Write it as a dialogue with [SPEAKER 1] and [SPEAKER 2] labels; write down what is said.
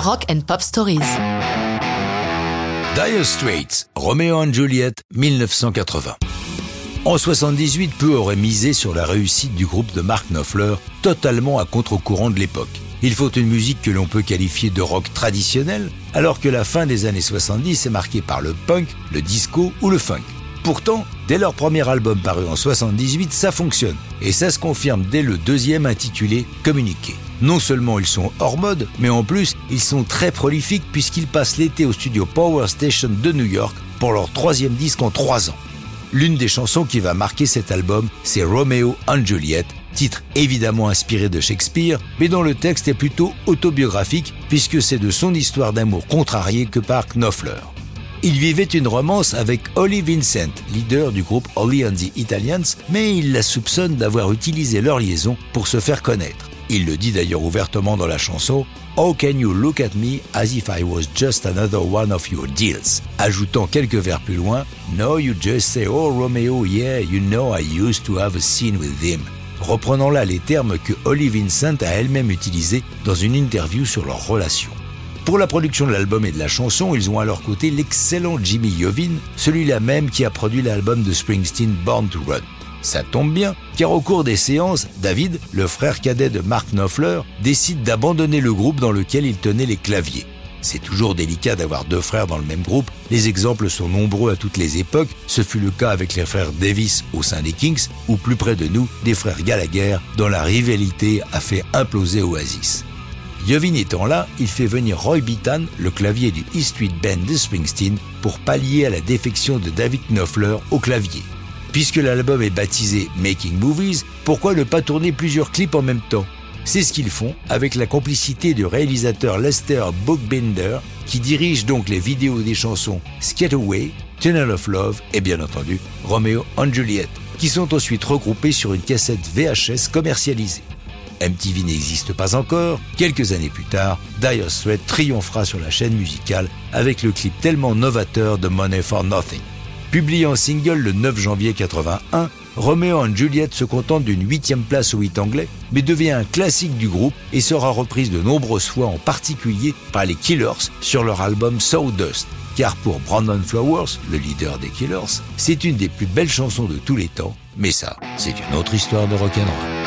[SPEAKER 1] Rock and Pop Stories.
[SPEAKER 2] Dire Straits, Romeo and Juliet, 1980. En 78, peu aurait misé sur la réussite du groupe de Mark Knopfler, totalement à contre-courant de l'époque. Il faut une musique que l'on peut qualifier de rock traditionnel, alors que la fin des années 70 est marquée par le punk, le disco ou le funk. Pourtant, dès leur premier album paru en 78, ça fonctionne. Et ça se confirme dès le deuxième intitulé Communiquer. Non seulement ils sont hors mode, mais en plus, ils sont très prolifiques puisqu'ils passent l'été au studio Power Station de New York pour leur troisième disque en trois ans. L'une des chansons qui va marquer cet album, c'est Romeo and Juliet, titre évidemment inspiré de Shakespeare, mais dont le texte est plutôt autobiographique puisque c'est de son histoire d'amour contrariée que part Knopfler. Il vivait une romance avec Holly Vincent, leader du groupe Holly and the Italians, mais il la soupçonne d'avoir utilisé leur liaison pour se faire connaître. Il le dit d'ailleurs ouvertement dans la chanson How can you look at me as if I was just another one of your deals? Ajoutant quelques vers plus loin No, you just say Oh Romeo, yeah, you know I used to have a scene with him reprenant là les termes que Holly Vincent a elle-même utilisés dans une interview sur leur relation. Pour la production de l'album et de la chanson, ils ont à leur côté l'excellent Jimmy Iovine, celui-là même qui a produit l'album de Springsteen Born to Run. Ça tombe bien, car au cours des séances, David, le frère cadet de Mark Knopfler, décide d'abandonner le groupe dans lequel il tenait les claviers. C'est toujours délicat d'avoir deux frères dans le même groupe. Les exemples sont nombreux à toutes les époques. Ce fut le cas avec les frères Davis au sein des Kings, ou plus près de nous, des frères Gallagher, dont la rivalité a fait imploser Oasis. Yovin étant là, il fait venir Roy Bittan, le clavier du E Street Band de Springsteen, pour pallier à la défection de David Knopfler au clavier. Puisque l'album est baptisé Making Movies, pourquoi ne pas tourner plusieurs clips en même temps? C'est ce qu'ils font avec la complicité du réalisateur Lester Bookbinder, qui dirige donc les vidéos des chansons Away, Tunnel of Love et bien entendu Romeo and Juliet, qui sont ensuite regroupés sur une cassette VHS commercialisée. MTV n'existe pas encore. Quelques années plus tard, Dire Straits triomphera sur la chaîne musicale avec le clip tellement novateur de Money for Nothing. Publié en single le 9 janvier 81, Romeo and Juliet se contente d'une huitième place au hit anglais, mais devient un classique du groupe et sera reprise de nombreuses fois, en particulier par les Killers sur leur album Sawdust. Car pour Brandon Flowers, le leader des Killers, c'est une des plus belles chansons de tous les temps, mais ça, c'est une autre histoire de rock'n'roll.